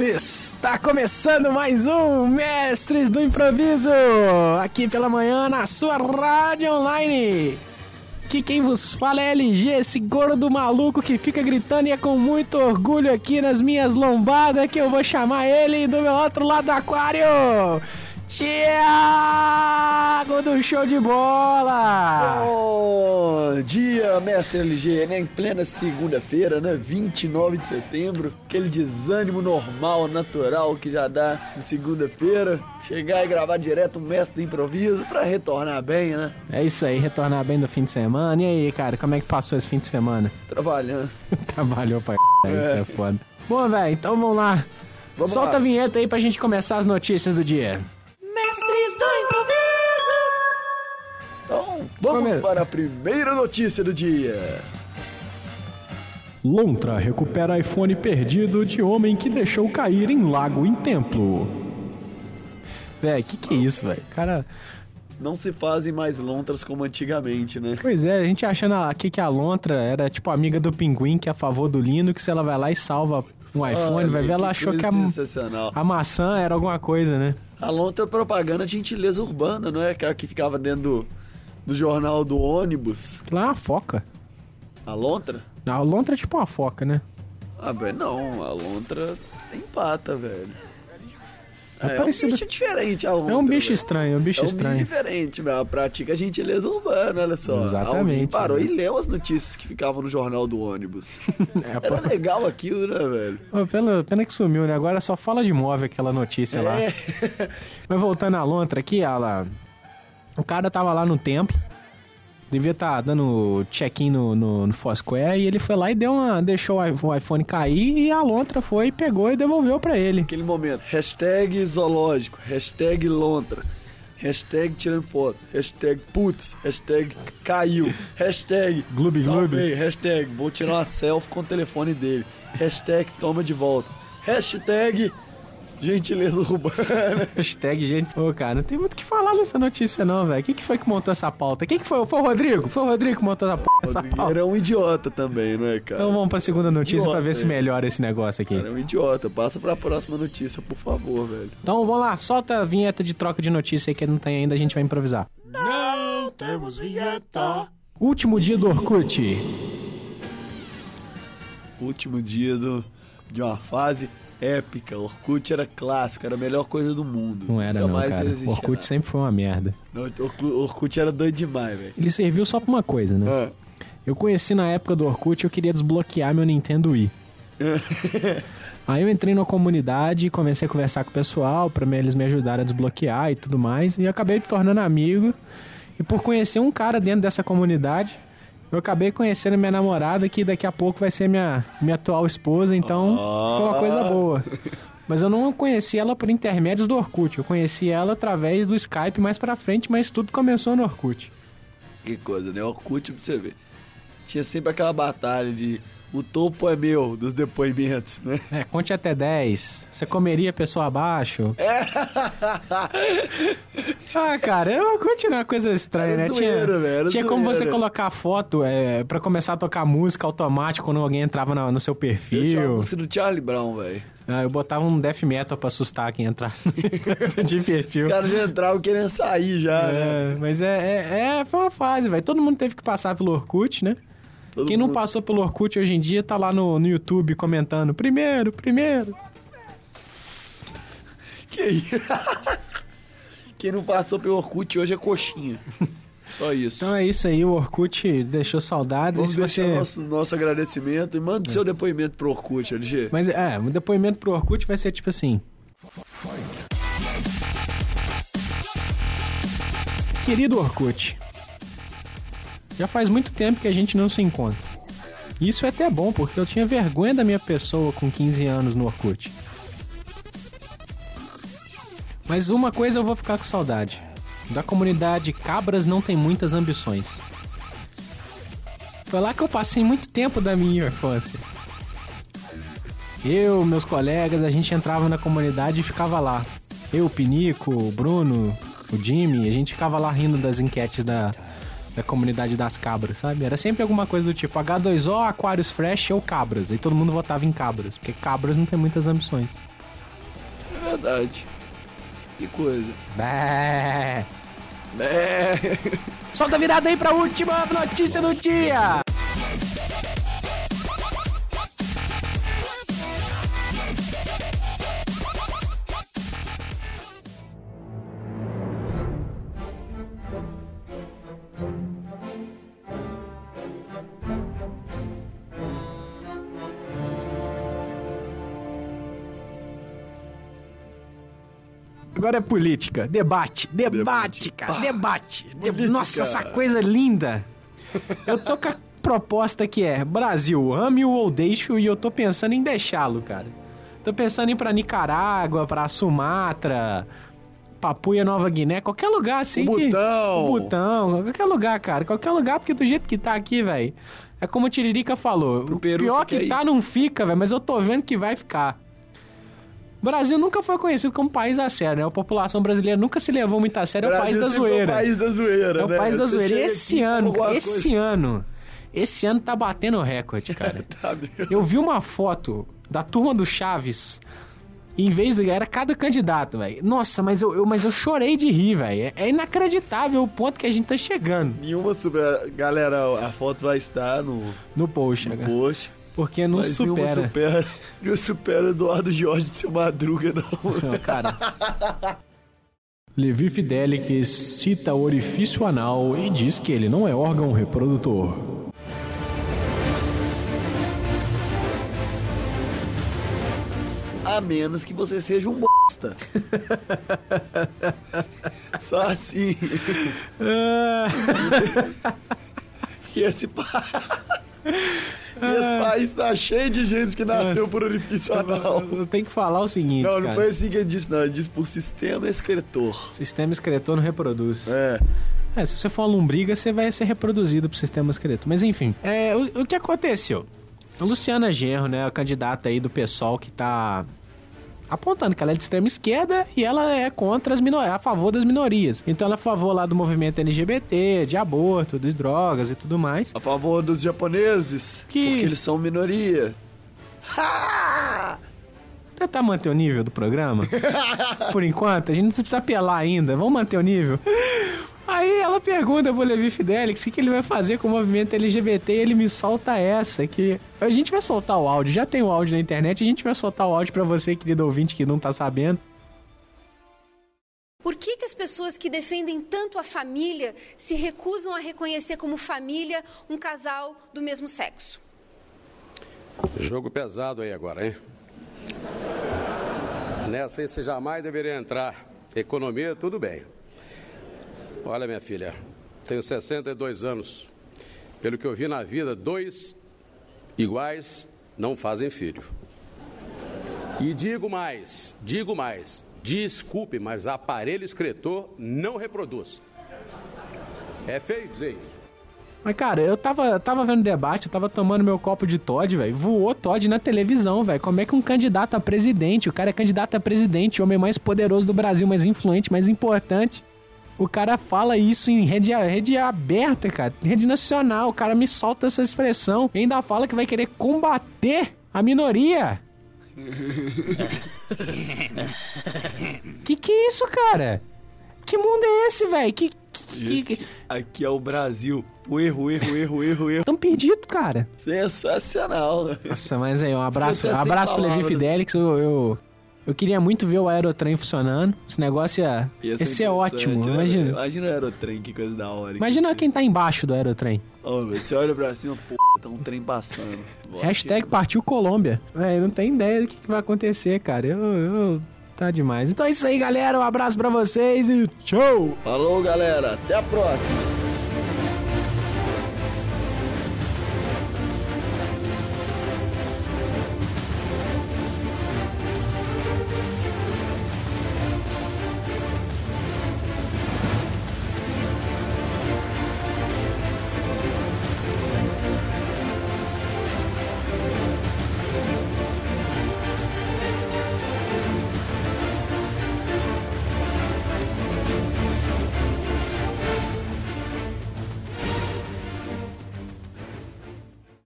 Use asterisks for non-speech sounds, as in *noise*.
Está começando mais um Mestres do Improviso, aqui pela manhã na sua rádio online. Que quem vos fala é LG, esse gordo maluco que fica gritando e é com muito orgulho aqui nas minhas lombadas que eu vou chamar ele do meu outro lado do aquário. Thiago do show de bola! Bom mestre LG, né? Em plena segunda-feira, né? 29 de setembro. Aquele desânimo normal, natural que já dá de segunda-feira. Chegar e gravar direto um mestre de improviso pra retornar bem, né? É isso aí, retornar bem do fim de semana. E aí, cara, como é que passou esse fim de semana? Trabalhando. *laughs* Trabalhou pra c... isso é foda. Bom, velho, então vamos lá. Vamos Solta lá. a vinheta aí pra gente começar as notícias do dia. Vamos para a primeira notícia do dia. Lontra recupera iPhone perdido de homem que deixou cair em lago em templo. Véi, que que é isso, velho? Cara, Não se fazem mais lontras como antigamente, né? pois é, a gente achando aqui que a Lontra era tipo amiga do pinguim que é a favor do Linux, ela vai lá e salva um iPhone, vai ver, ela achou que a, a maçã era alguma coisa, né? A lontra é propaganda de gentileza urbana, não é? Aquela que ficava dentro do, do jornal do ônibus. Lá é uma foca. A lontra? A Lontra é tipo uma foca, né? Ah, velho, não. A lontra tem pata, velho. É É, parecido- um bicho diferente a lontra. É um bicho velho. estranho, é um bicho é um estranho. bicho diferente, velho. Pratica gentileza urbana, olha só. Exatamente, Alguém parou né? e leu as notícias que ficavam no jornal do ônibus. *laughs* É, Era pô. legal aquilo, né, velho? Pô, pena, pena que sumiu, né? Agora só fala de móvel aquela notícia lá. É. Mas voltando à lontra aqui, ela... o cara tava lá no templo, devia estar dando check-in no, no, no Foursquare, e ele foi lá e deu uma, deixou o iPhone cair, e a lontra foi, pegou e devolveu pra ele. Aquele momento. Hashtag zoológico. Hashtag lontra. Hashtag tirando foto. Hashtag putz. Hashtag caiu. Hashtag Gloob, gloob. Hashtag vou tirar uma selfie com o telefone dele. Hashtag toma de volta. Hashtag gentileza urbana. *laughs* Hashtag, gente. Ô, cara, não tem muito o que falar nessa notícia não, velho. Quem que foi que montou essa pauta? Quem que foi? Foi o Rodrigo? Foi o Rodrigo que montou essa, p- essa Rodrigo pauta? era um idiota também, não é, cara? Então vamos pra segunda notícia Idiota, pra ver se é. melhora esse negócio aqui. Era um idiota. Passa pra próxima notícia, por favor, velho. Então vamos lá, solta a vinheta de troca de notícia aí que não tem ainda, a gente vai improvisar. Não temos vinheta! Último dia do Orkut. Último dia do, de uma fase épica. Orkut era clássico, era a melhor coisa do mundo. Não era não, Jamais cara. existia O Orkut sempre foi uma merda. Não, Orkut, era doido demais, velho. Ele serviu só pra uma coisa, né? Ah. Eu conheci na época do Orkut, eu queria desbloquear meu Nintendo Wii. *laughs* Aí eu entrei na comunidade e comecei a conversar com o pessoal pra me- eles me ajudarem a desbloquear e tudo mais. E acabei me tornando amigo. E por conhecer um cara dentro dessa comunidade, eu acabei conhecendo minha namorada, que daqui a pouco vai ser minha, minha atual esposa. Então Ah. foi uma coisa boa. Mas eu não conheci ela por intermédios do Orkut. Eu conheci ela através do Skype mais pra frente, mas tudo começou no Orkut. Que coisa, né? Orkut, pra você ver. Tinha sempre aquela batalha de o topo é meu, dos depoimentos, né? É, conte até 10. Você comeria pessoa abaixo? É. *laughs* Ah, cara, eu continuo uma coisa estranha, Era né? tinha velho, tinha como você colocar foto é, pra começar a tocar música automático quando alguém entrava na- no seu Eu tinha uma perfil. música do Charlie Brown, velho. Ah, eu botava um death metal pra assustar quem entrasse *laughs* de perfil. Os caras já entravam querendo sair já, né? É, mas é, é, é, foi uma fase, velho. Todo mundo teve que passar pelo Orkut, né? Todo Quem não mundo- passou pelo Orkut hoje em dia tá lá no, no YouTube comentando primeiro, primeiro. *laughs* Que isso? Quem não passou pelo Orkut hoje é coxinha. *laughs* Só isso. Então é isso aí, o Orkut deixou saudades. Vamos deixar você... nosso, nosso agradecimento e manda o seu depoimento pro Orkut, LG. Mas é, o depoimento pro Orkut vai ser tipo assim. Querido Orkut, já faz muito tempo que a gente não se encontra. Isso é até bom, porque eu tinha vergonha da minha pessoa com 15 anos no Orkut. Mas uma coisa eu vou ficar com saudade. Da comunidade Cabras não tem muitas ambições. Foi lá que eu passei muito tempo da minha infância. Eu, meus colegas, a gente entrava na comunidade e ficava lá. Eu, o Pinico, o Bruno, o Jimmy, a gente ficava lá rindo das enquetes da, da comunidade das cabras, sabe? Era sempre alguma coisa do tipo H2O, Aquarius Fresh ou cabras. E todo mundo votava em cabras, porque cabras não tem muitas ambições. verdade. Que coisa. Bé. É. Solta a virada aí pra última notícia do dia. Agora é política. Debate. Debate, Debate. cara. Debate. De- Política. Nossa, essa coisa linda. Eu tô com a proposta que é Brasil, ame-o ou deixe-o e eu tô pensando em deixá-lo, cara. Tô pensando em ir pra Nicarágua, pra Sumatra, Papuia Nova Guiné, qualquer lugar assim O que... Butão. O Butão. Qualquer lugar, cara. Qualquer lugar, porque do jeito que tá aqui, velho. É como o Tiririca falou. Pro o Peru pior que tá não fica, velho, mas eu tô vendo que vai ficar. O Brasil nunca foi conhecido como país a sério, né? A população brasileira nunca se levou muito a sério, é o país da zoeira. É o país da zoeira, É o né? país da Você zoeira. E esse ano, esse coisa- ano, esse ano tá batendo recorde, cara. *laughs* Tá. Eu vi uma foto da turma do Chaves. Em vez de. Era cada candidato, velho. Nossa, mas eu, eu- mas eu chorei de rir, velho. É, é inacreditável o ponto que a gente tá chegando Nenhuma super... Galera, a foto vai estar no, no post, no cara. post. Porque não mas supera. supera. Nenhuma supera Eduardo Jorge de seu Madruga, não. Não, cara. Levi Fidelix cita o orifício anal e diz que ele não é órgão reprodutor. A menos que você seja um bosta. *laughs* Só assim. E esse, *laughs* pa... e esse país tá cheio de gente que nasceu por orifício anal. Eu tenho que falar o seguinte. Não, não cara. foi assim que ele disse, não. Ele disse por sistema excretor. Sistema excretor não reproduz. É. É, se você for uma lombriga, você vai ser reproduzido pro sistema excretor. Mas enfim, é, o, o que aconteceu? A Luciana Genro, né, a candidata aí do pessoal que tá apontando que ela é de extrema esquerda e ela é contra as minorias, a favor das minorias. Então ela é a favor lá do movimento LGBT, de aborto, de drogas e tudo mais. A favor dos japoneses. Que- Porque eles são minoria. Ha! Tentar manter o nível do programa. *laughs* Por enquanto, a gente não precisa apelar ainda. Vamos manter o nível. Aí ela pergunta pro Levi Fidelix o que ele vai fazer com o movimento LGBT e ele me solta essa, que a gente vai soltar o áudio, já tem o áudio na internet, a gente vai soltar o áudio pra você, querido ouvinte, que não tá sabendo. Por que, que as pessoas que defendem tanto a família se recusam a reconhecer como família um casal do mesmo sexo? Jogo pesado aí agora, hein? Nessa aí você jamais deveria entrar. Economia, tudo bem. Olha, minha filha, tenho 62 anos. Pelo que eu vi na vida, dois iguais não fazem filho. E digo mais, digo mais, desculpe, mas aparelho excretor não reproduz. É feio dizer isso. Mas, cara, eu tava, tava vendo debate, eu tava tomando meu copo de Todd, velho. Voou Todd na televisão, velho. Como é que um candidato a presidente, o cara é candidato a presidente, o homem mais poderoso do Brasil, mais influente, mais importante. O cara fala isso em rede, rede aberta, cara. Rede nacional. O cara me solta essa expressão. E ainda fala que vai querer combater a minoria. que que é isso, cara? Que mundo é esse, velho? Que, que, que, aqui é o Brasil. O erro, erro, erro, erro, erro. Tão perdido, cara. Sensacional. Nossa, mas aí, um abraço, abraço pro Levi. Fidelix. Eu, eu, eu queria muito ver o aerotrem funcionando. Esse negócio ia, ia, ser ser interessante, ótimo. né? Imagina. Imagina o aerotrem, que coisa da hora. Imagina quem tá embaixo do aerotrem. Ó, velho, você olha pra cima, pô, tá um trem passando. Ó, Hashtag que- partiu Colômbia. É, não tem ideia do que, que vai acontecer, cara. Eu, eu. Tá demais. Então é isso aí, galera. Um abraço pra vocês e tchau! Falou, galera. Até a próxima.